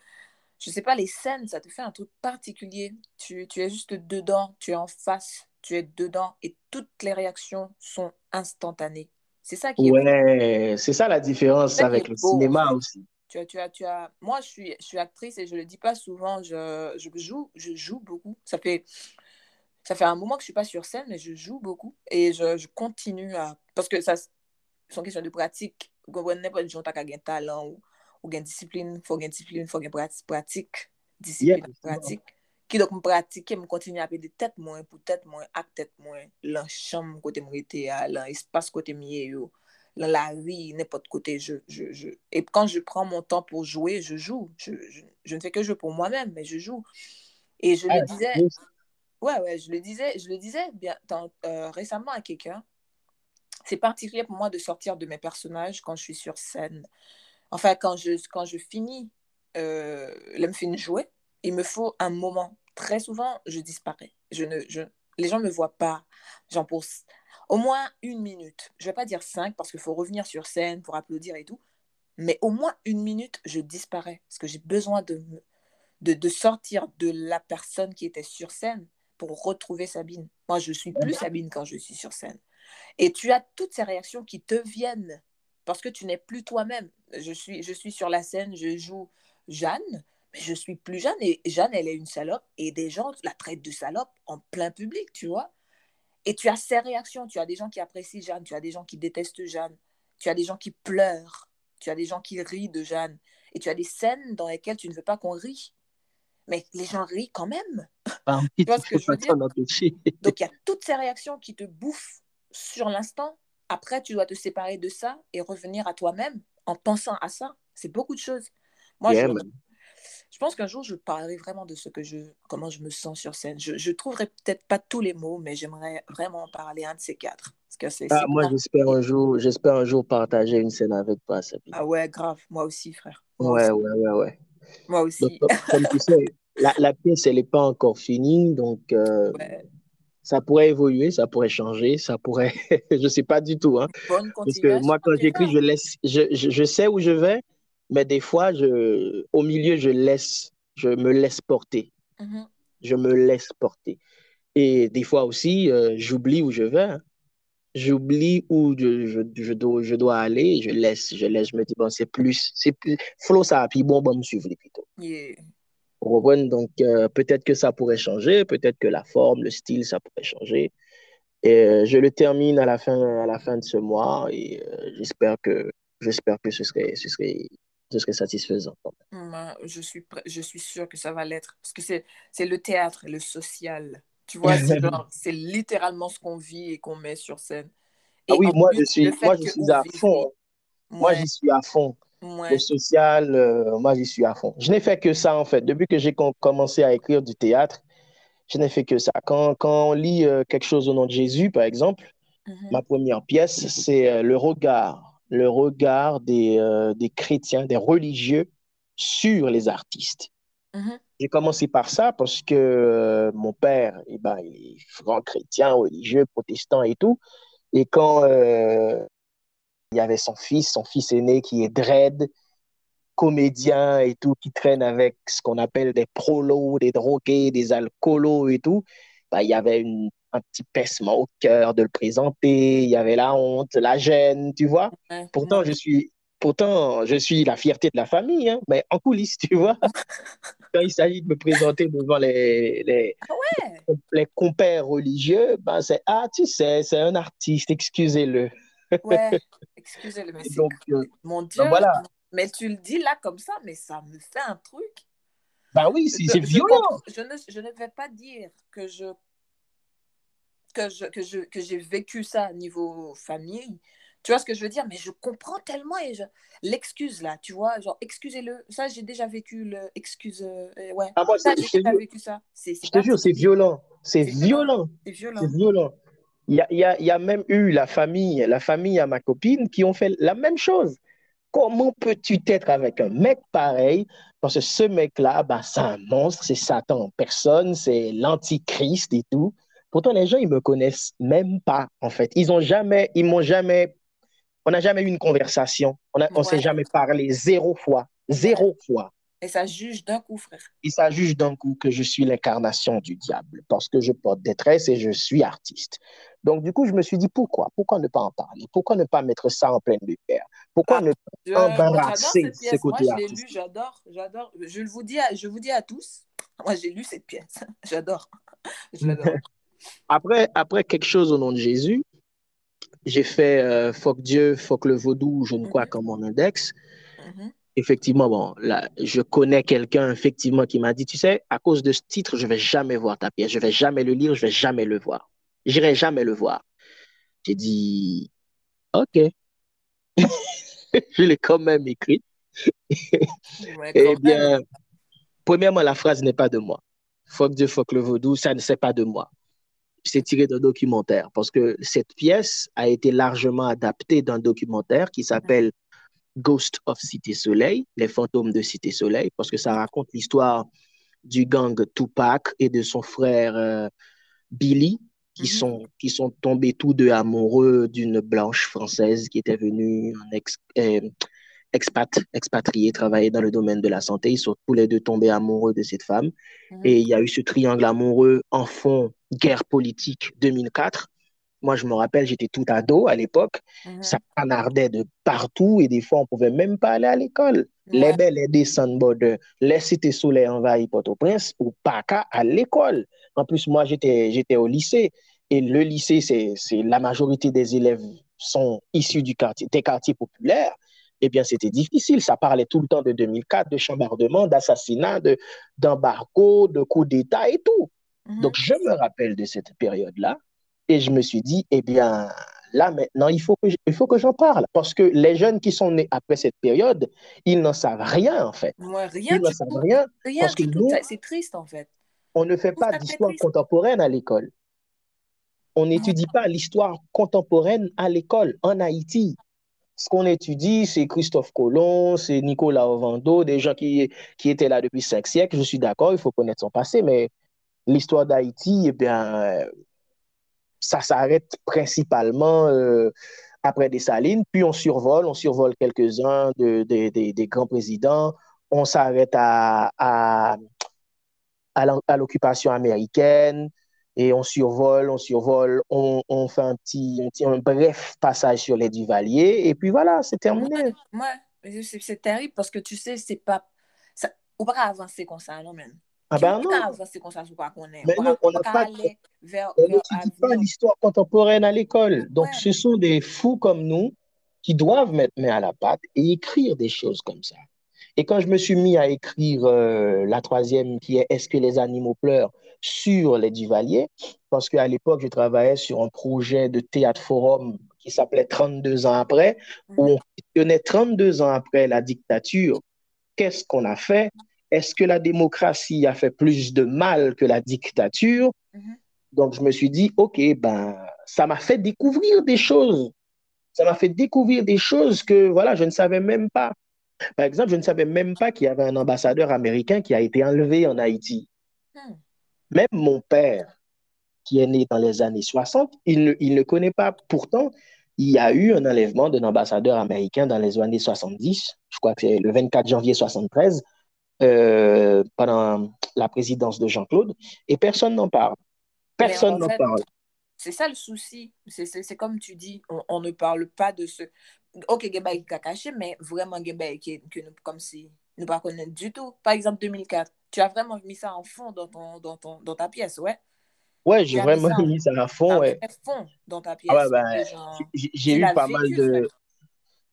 je sais pas, les scènes, ça te fait un truc particulier. Tu, tu es juste dedans, tu es en face, tu es dedans et toutes les réactions sont instantanées. C'est ça qui est Ouais, c'est ça la différence avec le cinéma aussi. Tu as, tu as, tu as... Moi, je suis, je suis actrice et je le dis pas souvent, je, je, joue, je joue beaucoup. Ça fait, ça fait un moment que je suis pas sur scène, mais je joue beaucoup et je, je continue à... Parce que ça, c'est une question de pratique. Vous comprenez pas, gens qui ont un talent ou ou gen disiplin, fò gen disiplin, fò gen pratik, disiplin pratik, ki dok m pratike, m kontini apè de tèt mwen, pou tèt mwen, ak tèt mwen, lan chanm kote m rete ya, lan espas kote m ye yo, lan la ri, nepot kote, je, je, je, et kan je pran mon tan pou joué, je jou, je, je, je ne fè ke jou pou mwen mèm, men je jou, et je le dizè, ouais, ouais, je le dizè, je le dizè, bien, euh, récemment à quelqu'un, c'est particulier pour moi de sortir de mes personnages quand je suis sur scène, Enfin, quand je, quand je finis euh, le film jouer, il me faut un moment. Très souvent, je disparais. Je ne, je, les gens ne me voient pas. J'en pour au moins une minute. Je ne vais pas dire cinq parce qu'il faut revenir sur scène pour applaudir et tout. Mais au moins une minute, je disparais parce que j'ai besoin de, de, de, sortir de la personne qui était sur scène pour retrouver Sabine. Moi, je suis plus Sabine quand je suis sur scène. Et tu as toutes ces réactions qui te viennent parce que tu n'es plus toi-même. Je suis, je suis sur la scène, je joue Jeanne, mais je suis plus Jeanne. Et Jeanne, elle est une salope. Et des gens la traitent de salope en plein public, tu vois. Et tu as ces réactions. Tu as des gens qui apprécient Jeanne, tu as des gens qui détestent Jeanne, tu as des gens qui pleurent, tu as des gens qui rient de Jeanne. Et tu as des scènes dans lesquelles tu ne veux pas qu'on rie. Mais les gens rient quand même. Ah [LAUGHS] tu vois ce que je veux dire? [LAUGHS] Donc il y a toutes ces réactions qui te bouffent sur l'instant après, tu dois te séparer de ça et revenir à toi-même en pensant à ça. C'est beaucoup de choses. Moi, je, je, pense qu'un jour, je parlerai vraiment de ce que je, comment je me sens sur scène. Je ne trouverai peut-être pas tous les mots, mais j'aimerais vraiment parler un de ces quatre. Parce que ah, moi, j'espère un jour, j'espère un jour partager une scène avec toi, Sabine. Ah ouais, grave. Moi aussi, frère. ouais, ouais, ouais, ouais. Moi aussi. comme tu sais, la, la, pièce, elle n'est pas encore finie, donc. Euh, ouais ça pourrait évoluer, ça pourrait changer, ça pourrait, [LAUGHS] je ne sais pas du tout. Hein. Parce que moi, quand j'écris, je, laisse, je, je, je, sais où je vais, mais des fois, je, au milieu, je, laisse, je me laisse porter. Mm-hmm. Je me laisse porter. Et des fois aussi, euh, j'oublie où je vais. Hein. J'oublie où je, je, je, dois, je dois aller, je laisse, je laisse, je me dis, bon, c'est plus, c'est plus, flow ça, puis bon, bon, me suivre plutôt. Yeah. Donc, euh, peut-être que ça pourrait changer, peut-être que la forme, le style, ça pourrait changer. Et euh, je le termine à la fin, à la fin de ce mois et j'espère que, j'espère que ce serait, ce serait, ce serait satisfaisant. Je suis, je suis sûre que ça va l'être parce que c'est, le théâtre, le social. Tu vois, [LAUGHS] c'est, littéralement ce qu'on vit et qu'on met sur scène. Et ah oui, moi, je suis, moi, je suis à fond. Moi, j'y suis à fond. Le social, euh, moi, j'y suis à fond. Je n'ai fait que ça, en fait. Depuis que j'ai commencé à écrire du théâtre, je n'ai fait que ça. Quand, quand on lit euh, quelque chose au nom de Jésus, par exemple, mm-hmm. ma première pièce, c'est euh, le regard, le regard des, des chrétiens, des religieux sur les artistes. Mm-hmm. J'ai commencé par ça parce que mon père, eh ben, il est grand chrétien, religieux, protestant et tout. Et quand il y avait son fils, son fils aîné qui est dread, comédien et tout, qui traîne avec ce qu'on appelle des prolos, des drogués, des alcoolos et tout. Bah, il y avait une, un petit pincement au cœur de le présenter, il y avait la honte, la gêne, tu vois. pourtant, je suis, pourtant, je suis la fierté de la famille, hein, mais en coulisses, tu vois. [LAUGHS] Quand il s'agit de me présenter devant les, les, ah les compères religieux, ben c'est Ah, tu sais, c'est un artiste, excusez-le. Ouais, [LAUGHS] excusez-le, mais Donc, euh, mon Dieu, voilà. Mais tu le dis là comme ça, mais ça me fait un truc. Bah oui, c'est violent. Je, ne, je ne vais pas dire que je que je que je que j'ai vécu ça niveau famille. Tu vois ce que je veux dire? Mais je comprends tellement et je... l'excuse là, tu vois, genre excusez-le. Ça, j'ai déjà vécu le excuse. Euh, ouais. Ah, moi, ça, j'ai déjà vécu ça. je te jure, c'est violent. C'est violent. C'est violent. C'est violent. Il y a, y, a, y a, même eu la famille, la famille à ma copine qui ont fait la même chose. Comment peux-tu être avec un mec pareil? Parce que ce mec-là, bah, c'est un monstre, c'est Satan en personne, c'est l'antichrist et tout. Pourtant, les gens, ils me connaissent même pas, en fait. Ils ont jamais, ils m'ont jamais, on n'a jamais eu une conversation. On ne s'est jamais parlé zéro fois. Zéro fois. Et ça juge d'un coup, frère. Et ça juge d'un coup que je suis l'incarnation du diable parce que je porte détresse et je suis artiste. Donc, du coup, je me suis dit, pourquoi? Pourquoi ne pas en parler? Pourquoi ne pas mettre ça en pleine lumière? Pourquoi ah, ne pas embarrasser ce côté Moi, je l'ai lu, j'adore, j'adore. Je, vous dis à, je vous dis à tous, moi, j'ai lu cette pièce. [LAUGHS] j'adore. [LAUGHS] Je l'adore. Après, après quelque chose au nom de Jésus, j'ai fait euh, Fuck Dieu, Fuck le vaudou, je ne crois mm comme mon index. Mhm. Effectivement, bon, là, je connais quelqu'un, effectivement, qui m'a dit, tu sais, à cause de ce titre, je ne vais jamais voir ta pièce, je ne vais jamais le lire, je ne vais jamais le voir. J'irai jamais le voir. J'ai dit, OK. [LAUGHS] je l'ai quand même écrit. eh bien, premièrement, la phrase n'est pas de moi. Fuck Dieu, fuck le vaudou, ça ne c'est pas de moi. C'est tiré d'un documentaire parce que cette pièce a été largement adaptée d'un documentaire qui s'appelle Ghost of Cité Soleil, les fantômes de Cité Soleil, parce que ça raconte l'histoire du gang Tupac et de son frère euh, Billy, qui, mhm. sont, qui sont tombés tous deux amoureux d'une blanche française qui était venue en ex, euh, expat, expatriée, travailler dans le domaine de la santé. Ils sont tous les deux tombés amoureux de cette femme. Mhm. Et il y a eu ce triangle amoureux en fond guerre politique 2004. Moi, je me rappelle, j'étais tout ado à l'époque. Mhm. Ça canardait de partout et des fois, on ne pouvait même pas aller à l'école. Les belles et des de les cités soleil envahies Port-au-Prince ou qu'à à l'école. En plus, moi, j'étais au lycée. Et le lycée, c'est la majorité des élèves sont issus du quartier, des quartiers populaires. Eh bien, c'était difficile. Ça parlait tout le temps de 2004, de chambardement, d'assassinat, d'embargo, de, coup d'État et tout. Mhm. Donc, je me rappelle de cette période-là. Et je me suis dit, eh bien, là maintenant, il faut que, il faut que j'en parle. Parce que les jeunes qui sont nés après cette période, ils n'en savent rien, en fait. rien. Ils n'en savent rien. Rien parce que c'est triste, en fait. On ne fait pas d'histoire contemporaine à l'école. On n'étudie pas l'histoire contemporaine à l'école en Haïti. Ce qu'on étudie, c'est Christophe Colomb, c'est Nicolas Ovando, des gens qui, qui étaient là depuis cinq siècles. Je suis d'accord, il faut connaître son passé, mais l'histoire d'Haïti, eh bien, ça s'arrête principalement euh, après Dessalines, puis on survole, on survole quelques-uns de, des grands présidents, on s'arrête à, à, à l'occupation américaine, et on survole, on survole, on, on fait un petit, un un bref passage sur les Duvaliers, et puis voilà, c'est terminé. Ouais, c'est terrible parce que tu sais, c'est pas. Ça, on peut pas avancer comme ça, non, même. Ah ben non. Mais non, on n'a pas, on n'étudie pas l'histoire contemporaine à l'école. Donc, ce sont des fous comme nous qui doivent mettre main à la pâte et écrire des choses comme ça. Et quand je me suis mis à écrire euh, la troisième, qui est Est-ce que les animaux pleurent? Sur les Duvaliers, parce qu'à l'époque, je travaillais sur un projet de théâtre forum qui s'appelait 32 ans après, où on questionnait 32 ans après la dictature, qu'est-ce qu'on a fait? Est-ce que la démocratie a fait plus de mal que la dictature? Mm-hmm. Donc, je me suis dit, OK, ben, ça m'a fait découvrir des choses. Ça m'a fait découvrir des choses que, voilà, je ne savais même pas. Par exemple, je ne savais même pas qu'il y avait un ambassadeur américain qui a été enlevé en Haïti. Hmm. Même mon père, qui est né dans les années 60, il ne, il ne connaît pas. Pourtant, il y a eu un enlèvement d'un ambassadeur américain dans les années 70, je crois que c'est le 24 janvier 73, euh, pendant la présidence de Jean-Claude et personne n'en parle. Personne n'en parle. C'est ça le souci. C'est comme tu dis, on, ne parle pas de ce. Ok, Geba est caché, mais vraiment Geba qui que comme si nous ne connaissons du tout. Par exemple, 2004, tu as vraiment mis ça en fond dans, ton, dans, ton, dans ta pièce, ouais? Ouais, j'ai vraiment mis ça, en fond, ouais. fond dans ta pièce. Ah ben, j'ai eu pas mal de.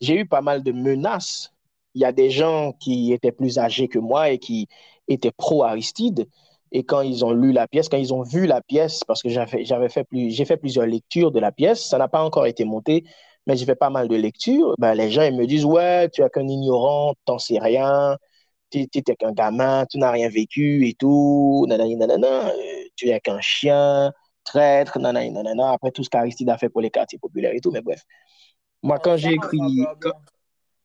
J'ai eu pas mal de menaces il y a des gens qui étaient plus âgés que moi et qui étaient pro-Aristide. Et quand ils ont lu la pièce, quand ils ont vu la pièce, parce que j'avais fait, plus, j'ai fait plusieurs lectures de la pièce, ça n'a pas encore été monté, mais j'ai fait pas mal de lectures, ben, les gens ils me disent Ouais, tu es qu'un ignorant, t'en sais rien, tu n'es qu'un gamin, tu n'as rien vécu et tout, nanana, nanana, euh, tu es qu'un chien, traître, nanana, nanana, après tout ce qu'Aristide a fait pour les quartiers populaires et tout, mais bref. Moi, quand j'ai écrit,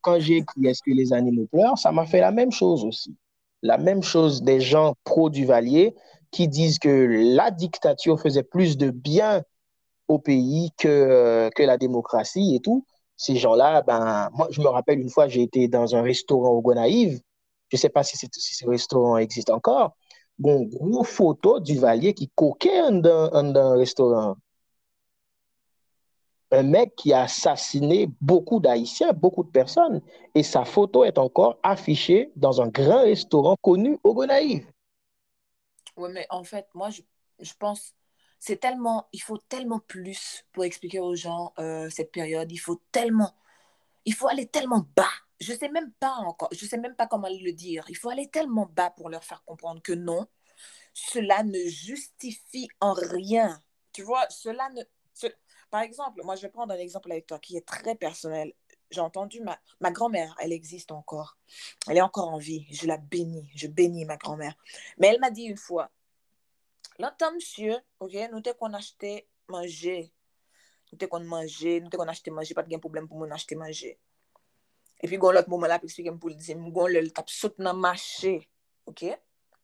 quand j'ai écrit Est-ce que les animaux pleurent, ça m'a fait la même chose aussi. La même chose des gens pro-Duvalier qui disent que la dictature faisait plus de bien au pays que, euh, que la démocratie et tout. Ces gens-là, ben, moi, je me rappelle une fois, j'ai été dans un restaurant au Gonaïve. Je ne sais pas si, ce restaurant existe encore. Bon, gros photo du Valier qui coquait dans un restaurant un mec qui a assassiné beaucoup d'Haïtiens, beaucoup de personnes, et sa photo est encore affichée dans un grand restaurant connu au Gonaïve. Oui, mais en fait, moi, je, je pense, c'est tellement, il faut tellement plus pour expliquer aux gens euh, cette période. Il faut tellement, il faut aller tellement bas. Je sais même pas encore, je sais même pas comment le dire. Il faut aller tellement bas pour leur faire comprendre que non, cela ne justifie en rien. Tu vois, cela ne, par exemple, moi, je vais prendre un exemple avec toi qui est très personnel. J'ai entendu ma, ma grand-mère, elle existe encore. Elle est encore en vie. Je la bénis. Je bénis ma grand-mère. Mais elle m'a dit une fois, l'entend monsieur, ok, nous t'es qu'on acheté manger. Nous t'es qu'on manger, nous t'es qu'on acheté manger, pas de problème pour nous acheter manger. epi goun lot mouman la pe eksplikem pou l di, mou goun lel tap sot nan mache, ok?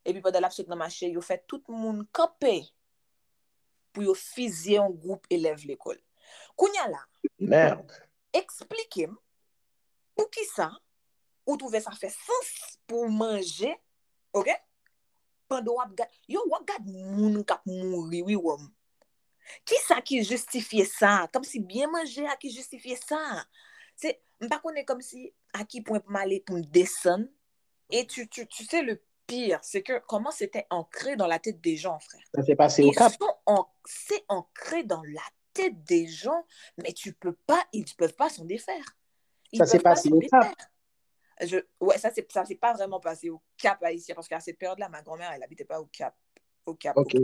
Epi padan lap sot nan mache, yo fè tout moun kapè pou yo fizye yon goup eleve l'ekol. Kounya la, Merde. eksplikem pou ki sa, ou touve sa fè sens pou manje, ok? Pando wap gade, yo wap gade moun kap mouri, wi wom. Ki sa ki justifiye sa? Kam si bien manje a ki justifiye sa? Se, m'pa connaît comme si à qui point pour m'aller pour me descendre. Et tu, tu, tu sais, le pire, c'est que comment c'était ancré dans la tête des gens, frère. Ça s'est passé au Ils cap. C'est ancré dans la tête des gens, mais tu peux pas, ils ne peuvent pas s'en défaire. Ils Ça s'est pas passé au Cap. Je, ouais, ça c'est ça s'est pas vraiment passé au Cap haïtien parce qu'à cette période-là, ma grand-mère, elle habitait pas au Cap, au Cap. au Ok. Cap.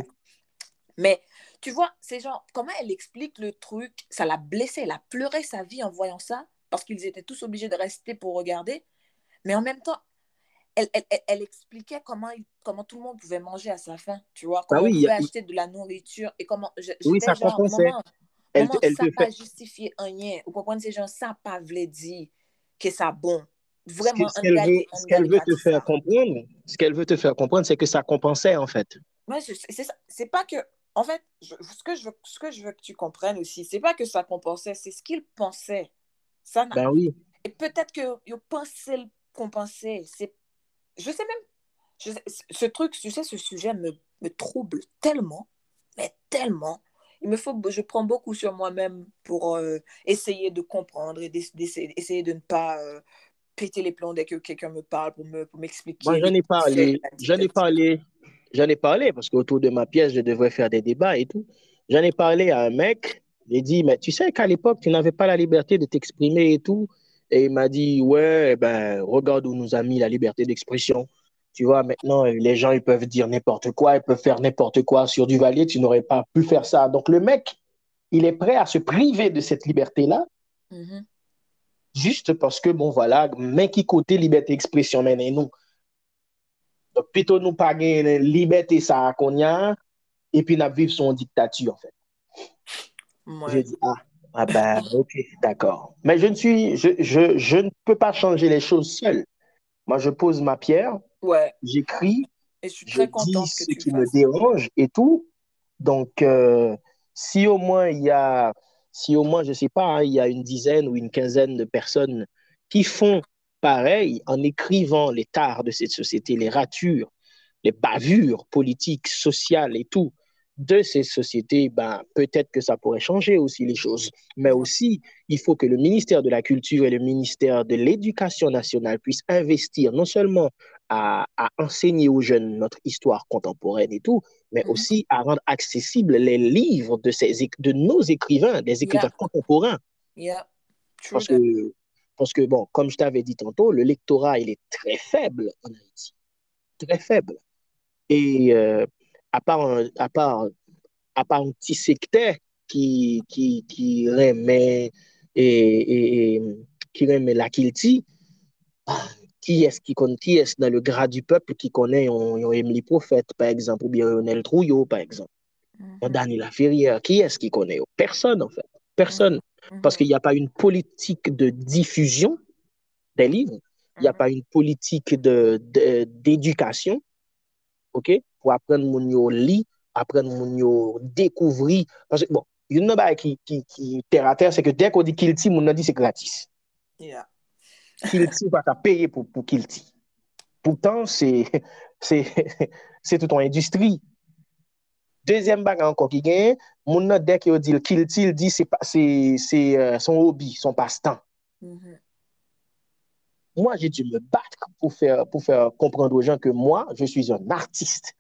Mais tu vois, ces gens, comment elle explique le truc, ça l'a blessée, elle a pleuré sa vie en voyant ça parce qu'ils étaient tous obligés de rester pour regarder. Mais en même temps, elle, elle, elle- elle expliquait comment, comment tout le monde pouvait manger à sa faim, tu vois, comment oui, on pouvait a- acheter de la nourriture et comment. je- Oui, ça genre, compensait. maman, Elle, maman, te- elle ça pas fait. justifié rien. Vous comprenez, ces gens, ça pas voulu dire que ça bon. Vraiment, ce un qu'elle veut, un ce te faire ça. comprendre, ce qu'elle veut te faire comprendre, c'est que ça compensait en fait. Ouais, c'est pas que. En fait, je- ce, que je veux, ce que je veux que tu comprennes aussi, c'est pas que ça compensait, c'est ce qu'ils pensaient. Ça Ben oui. Et peut-être que ils pensaient le compenser. C'est... Je sais même. je sais- ce truc, tu sais, ce sujet me, me trouble tellement, mais tellement. Il me faut. Je prends beaucoup sur moi-même pour euh, essayer de comprendre et d'ess- d'essayer, essayer de ne pas euh, péter les plombs dès que quelqu'un me parle pour, me, pour m'expliquer. Moi, j'en ai parlé, j'en ai parlé, j'en ai parlé parce qu'autour de ma pièce, je devrais faire des débats et tout. J'en ai parlé à un mec, j'ai dit, mais tu sais qu'à l'époque, tu n'avais pas la liberté de t'exprimer et tout. Et il m'a dit, ouais, ben, regarde où nous a mis la liberté d'expression. Tu vois, maintenant, les gens, ils peuvent dire n'importe quoi, ils peuvent faire n'importe quoi sur Duvalier, tu n'aurais pas pu faire ça. Donc, le mec, il est prêt à se priver de cette liberté-là Mhm. juste parce que, bon, voilà, mais qui côté liberté d'expression, mais nous. Donc, plutôt nous pas liberté ça qu'on y a, et puis nous vivre son dictature, en fait. Ouais. J'ai dit, ah, ah ben, ok, d'accord. Mais je ne suis, je, je, je ne peux pas changer les choses seul. Moi, je pose ma pierre, Ouais. j'écris, Et je suis je dis contente ce que tu qui me dérange et tout. Donc, euh, si au moins il y a, si au moins, je sais pas, hein, il y a une dizaine ou une quinzaine de personnes qui font pareil en écrivant les tares de cette société, les ratures, les bavures politiques, sociales et tout de ces sociétés, ben, peut-être que ça pourrait changer aussi les choses. Mais aussi, il faut que le ministère de la Culture et le ministère de l'Éducation nationale puissent investir non seulement à, à enseigner aux jeunes notre histoire contemporaine et tout, mais Mhm. aussi à rendre accessibles les livres de, ces, de nos écrivains, des écrivains Yeah. contemporains. Yeah. Parce que parce que, bon, comme je t'avais dit tantôt, le lectorat, il est très faible en Haïti. Très faible. Et euh, à, part un, à, part, à part un petit secteur qui, qui, qui remet, et, et, qui remet la kilti, ah, qui est-ce qui, qui est dans le gras du peuple qui connaît un Emily Prophète, par exemple, ou bien Lionel Trouillot, par exemple, mm -hmm. Daniela Ferrière, qui est-ce qui connaît? Personne, en fait. Personne. Mm -hmm. Parce qu'il n'y a pas une politique de diffusion des livres, il n'y a pas une politique d'éducation, de, OK, pour apprendre mon yo lit, apprendre mon yo découvrir. Parce que, bon, il y a une chose qui, qui, qui terre à terre, c'est que dès qu'on dit Kilti, mon dit c'est gratis. Yeah. Kilti, pas qu'à payer pour, pour Kilti. Pourtant, [LAUGHS] [LAUGHS] c'est toute une industrie. Deuxième bague encore qui gagne, mon dès qu'il dit Kilti, il dit c'est c'est euh, son hobby, son passe-temps. Mm -hmm. Moi, j'ai dû me battre pour faire, pour faire comprendre aux gens que moi, je suis un artiste.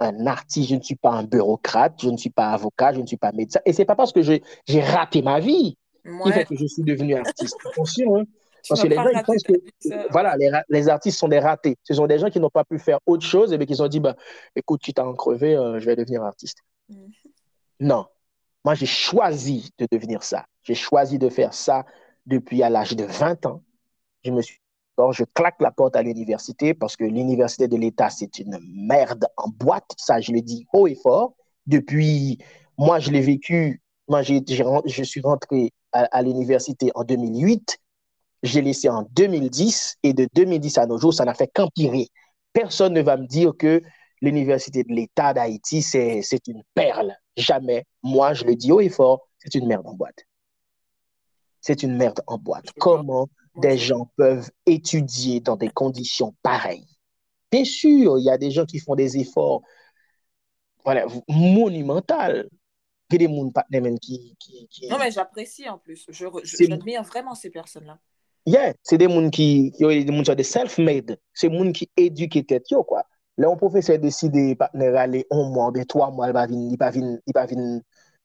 Un artiste, je ne suis pas un bureaucrate, je ne suis pas avocat, je ne suis pas médecin. Et c'est pas parce que j'ai raté ma vie ouais. qui fait que je suis devenu artiste. [LAUGHS] Attention, hein? Parce que les gens, ils pensent que voilà, les, les, artistes sont des ratés. Ce sont des gens qui n'ont pas pu faire autre chose et bien qui se sont dit, bah, écoute, tu t'as crevé, euh, je vais devenir artiste. Mm. Non. Moi, j'ai choisi de devenir ça. J'ai choisi de faire ça depuis à l'âge de 20 ans. Je me suis alors, je claque la porte à l'université parce que l'université de l'État, c'est une merde en boîte. Ça, je le dis haut et fort. Depuis, moi, je l'ai vécu. Moi, j'ai, je suis rentré à, à l'université en 2008. J'ai laissé en 2010 et de 2010 à nos jours, ça n'a fait qu'empirer. Personne ne va me dire que l'université de l'État d'Haïti, c'est, c'est une perle. Jamais. Moi, je le dis haut et fort, c'est une merde en boîte. C'est une merde en boîte. Comment des gens peuvent étudier dans des conditions pareilles. Bien sûr, il y a des gens qui font des efforts voilà, monumentaux. Il y a des gens qui, qui, qui... Non, mais j'apprécie en plus. J'admire vraiment ces personnes-là. Yeah, c'est des gens qui, qui, qui des self-made. C'est des gens qui éduquent tête, quoi. Là, un professeur décide de partenaire aller un mois, bien trois mois, il va venir, il va venir, il va venir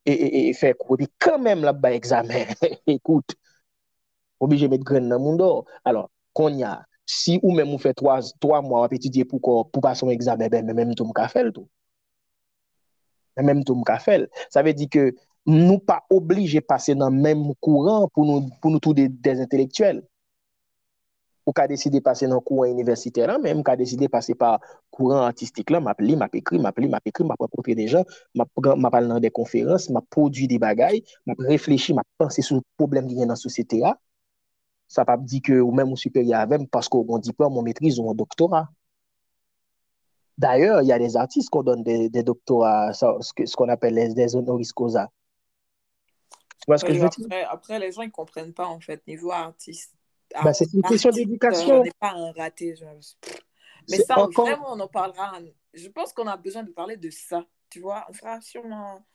et, et, et faire cours. Et quand même, là-bas, examen. [LAUGHS] Écoute, obligé mettre grain dans monde alors qu'on y a si ou même on fait 3 3 mois à étudier pour pour passer un examen ben même tout me faire tout. Même tout me faire ça veut dire que nous pas obligé passer dans même courant pour nous pour nous tous des, des intellectuels. Ou ka deside pase nan kouan universite lan, men m ka deside pase pa kouan artistik lan, map li, map ekri, map li, map ekri, map apotre de jan, map al nan de konferans, map produ de bagay, map reflechi, map panse sou problem ki gen nan sosete a, Ça pas dit que ou même au supérieur avec parce qu'on diplôme, on maîtrise ou un doctorat. D'ailleurs, il y a des artistes qu'on donne des, des doctorats, ça, ce qu'on appelle les, des honoris causa. Tu vois ce que je veux dire? Après, après, les gens ne comprennent pas, en fait, niveau artiste. Bah, c'est une question d'éducation. On n'est pas un raté. Genre. Mais ça, encore... vraiment, on en parlera. Je pense qu'on a besoin de parler de ça. Tu vois, on fera sûrement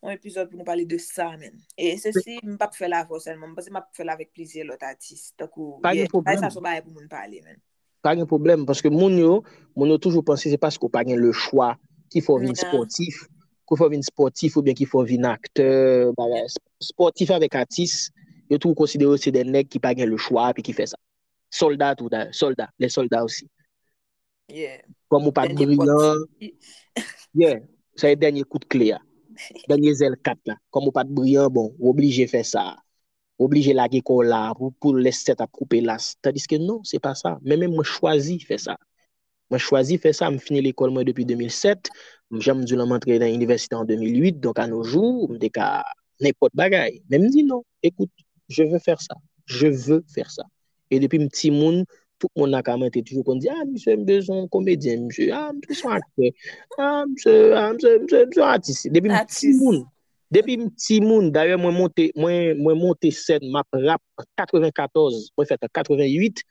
an epizod pou nou pale de sa men. E se si m pa pou fè la fò selman, m pa se m pa pou fè la vek plizye lot atis. Takou, ye, a sa sou baye pou moun pale men. Pa gen problem, paske moun yo, moun yo toujou panse se paske ou pa gen le chwa ki fò vin sportif, ki fò vin sportif ou bien ki fò vin akteur, sportif avèk atis, yo tou konsidere se den nek ki pa gen le chwa pi ki fè sa. Soldat ou da, soldat, le soldat osi. Yeah. Kom ou pa griyan. Yeah, sa e denye kout kle ya. denye zel kat la, kom ou pat briyan, bon, ou oblige fè sa, oblige lage kon la, pou, pou les set ap koupe las, tadis ke non, se pa sa, men men mwen chwazi fè sa, mwen chwazi fè sa, mwen fini l'ekol mwen depi 2007, mwen jam djou lan mantre nan universite en 2008, donk an nou jou, mwen dek a nepot bagay, men mwen di non, ekout, je vè fèr sa, je vè fèr sa, e depi mwen ti moun, tout moun akaman te toujou kon di, ah, msè mbe son komedyen, msè, ah, msè son akte, ah, msè, ah, msè, msè, msè atis. Depi mti moun, depi mti moun, daye mwen monte, mwen, mwen monte sen, map rap 94, mwen fète 88,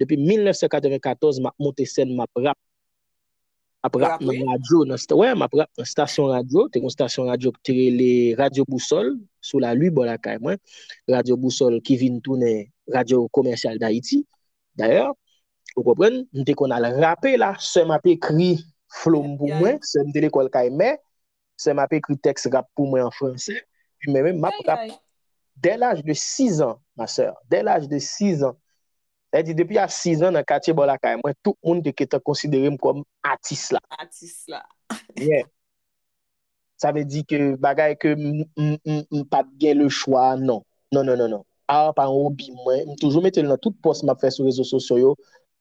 depi 1994, map monte sen, map rap, map rap nan radyo, nan, wè, ouais, map rap nan stasyon radyo, te kon stasyon radyo ptire le radyo bousol, sou la lui bolakay mwen, radyo bousol ki vin toune radyo komersyal da Iti, D'ayor, ou kopren, mte kon al rapè la, se m apè kri flom pou mwen, se m dele kol kaimè, se m apè kri teks rap pou mwen an fransè, pi mè mè m ap rap. Dè l'aj de 6 an, ma sèr, dè l'aj de 6 an, dè di depi a 6 an nan katye bol la kaimè, tout moun de ke te konsidere m kom atis la. Atis la. Yeah. Sa ve di ke bagay ke m pat gen le chwa, non. Non, non, non, non. art par an obi mwen, m toujou mette nan tout post m ap fè sou rezo sosyo yo,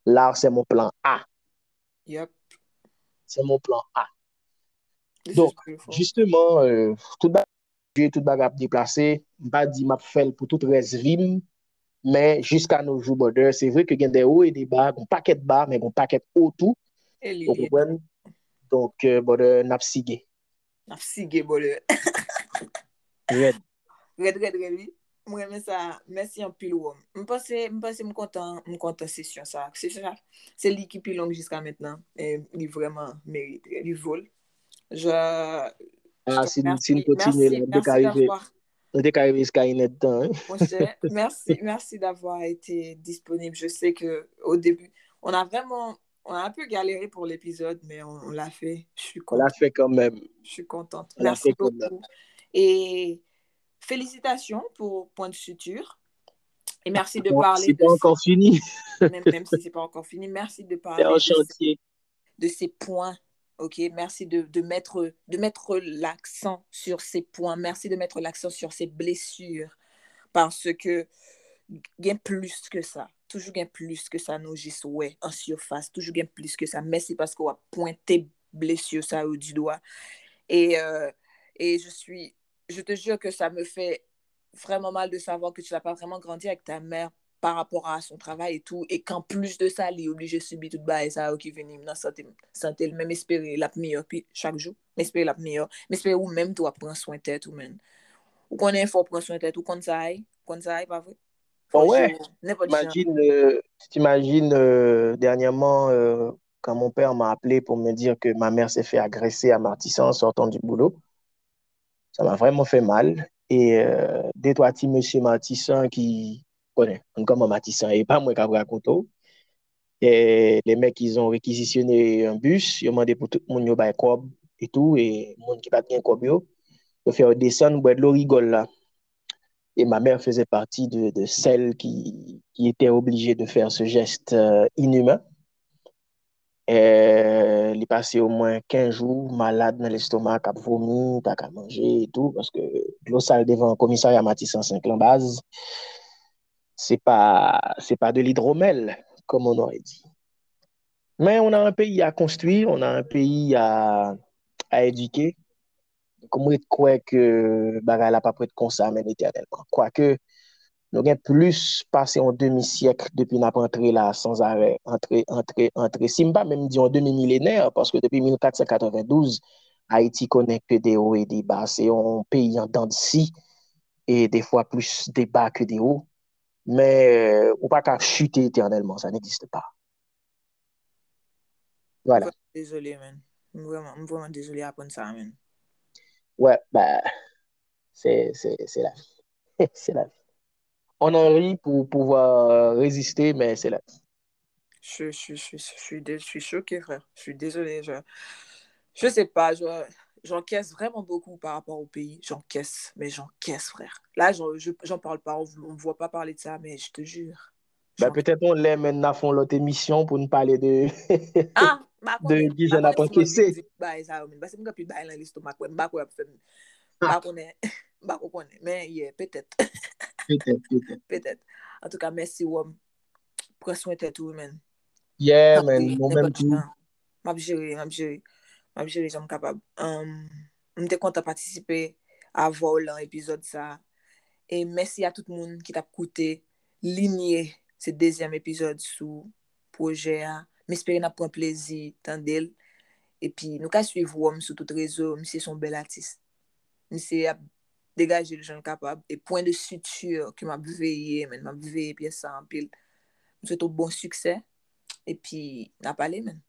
l'art se mon plan A. Yep. Se mon plan A. Donk, justement, euh, tout bag ba ap deplase, ba di map fel pou tout res vim, men, jiska nou jou boder, se vre ke gen de ou e de ba, goun paket ba, men goun paket ou tou, ou kouen, donk, euh, boder, nap sige. Nap sige, boder. red. Red, red, red, oui. Mwen reme sa, mersi an pil wom. Mwen pense, mwen pense m kontan, m kontan sesyon sa. Se sa, se li ki pi long jiska maintenant. E li vreman merite, li vol. Je, Ah, si, nou dek arive, d'avoir dek arive tan, hein? D'avoir disponible. Je sais que au début, on a vraiment, on a un peu galéré pour l'épisode, mais on, on l'a fait. Je suis On l'a contente. fait quand même. Je suis contente. Merci beaucoup. Et félicitations pour Point de Suture. Et merci de parler c'est de pas encore fini, ces- même, même si c'est pas encore fini, merci de [LAUGHS] parler de ces, chantier. de ces points. OK, merci de, de mettre, de mettre l'accent sur ces points. Merci de mettre l'accent sur ces blessures. Parce que gen plus que ça. Toujours gen plus que ça nous juste ouais en surface. Toujours gen plus que ça. Mais c'est parce qu'on a pointé blessure ça au du doigt. Et, euh, et je suis, je te jure que ça me fait vraiment mal de savoir que tu n'as pas vraiment grandi avec ta mère par rapport à son travail et tout. Et qu'en plus de ça, il est obligé de subir tout bas et ça qui vient dans santé, santé, même espérer la meilleure puis chaque jour. M'espérer la meilleure. M'espérer ou même toi prendre soin de tête ou même. Ou qu'on ait faut prendre soin de tête ou qu'on ça aille. Qu'on ça aille, pas vrai? Faut ouais, euh, tu t'imagines euh, dernièrement euh, quand mon père m'a appelé pour me dire que ma mère s'est fait agresser à Martissan en sortant du boulot. ça m'a vraiment fait mal. Et euh, des trois petits monsieur Matissan qui connaît, comment Matissan, et pas moi qui raconte. Et les mecs, ils ont réquisitionné un bus, ils ont demandé pour tout le monde de cob et tout, et le monde qui n'a pas de cob, ils ont fait descendre boire de l'eau rigole là. Et ma mère faisait partie de, de celles qui, qui étaient obligées de faire ce geste euh, inhumain. Eh, li pase ou mwen 15 jou malade nan l'estomak ap vomi, tak ap manje etou, paske lo sal devan komisari a mati 105 lan baz, se pa, pa de l'hidromel, kom on orè di. Men, on a un peyi a konstuir, on a un peyi a, a eduke, komwet kwe ke baga la pa pwet konsa men eternelman. Kwa ke, nous avons plus passé en demi-siècle depuis notre entrée là sans arrêt, entrée, entrée, entrée. Si pas même dit en demi-millénaire, parce que depuis 1492, Haïti connaît que des hauts et des bas. C'est un pays en dents de scie et des fois plus des bas que des hauts. Mais euh, ou pas qu'à chuter éternellement, ça n'existe pas. Voilà. Désolé, man. Vraiment, vraiment désolé à apprendre ça, man. Ouais, bah, c'est, c'est, c'est la vie. [LAUGHS] c'est la vie. On en rit pour pouvoir euh, résister, mais c'est vie. Je, je, je, je, suis, je suis choquée, frère. Je suis désolée. Je, je sais pas, je, j'encaisse vraiment beaucoup par rapport au pays. J'encaisse, mais j'encaisse, frère. Là, j'en, je, j'en parle pas. On ne me voit pas parler de ça, mais je te jure. J'encaisse. peut-être on l'aime maintenant font l'autre émission pour nous parler de, [LAUGHS] Ah, [LAUGHS] bah, de qui bah, j'en ai pas encaissé. yeah, peut-être. [LAUGHS] Petèt, petèt. Petèt. An tou ka, mersi wèm. Preswen tèt wè men. Yeah men, mwen mèm tou. Mab jere, mab jere. Mab jere, jom kapab. Um, mte konta patisipe avò lan epizod sa. E mersi a tout moun ki tap koute linye se dezyem epizod sou proje a. Mespere na pren plezi tan del. E pi nou ka suiv wèm sou tout rezo. Mse son bel artist. Mse ap degaje le jan kapab. E point de suture ke map veye men. Map veye piye sa an pil. Mse tout bon suksè. E pi na pale men.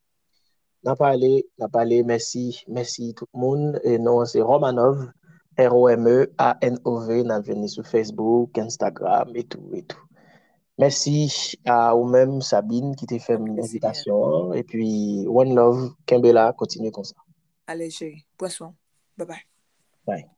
N'a parlé, n'a parlé, merci, merci tout le monde. Et non, c'est Romanov, R-O-M-E-A-N-O-V, n'a venu sur Facebook, Instagram et tout, et tout. Merci à vous-même, Sabine, qui t'a fait An plezi. l'invitation. Et puis, One Love, Kembela, continue comme ça. Ale chéri. Pwen son. Bye bye. Bye.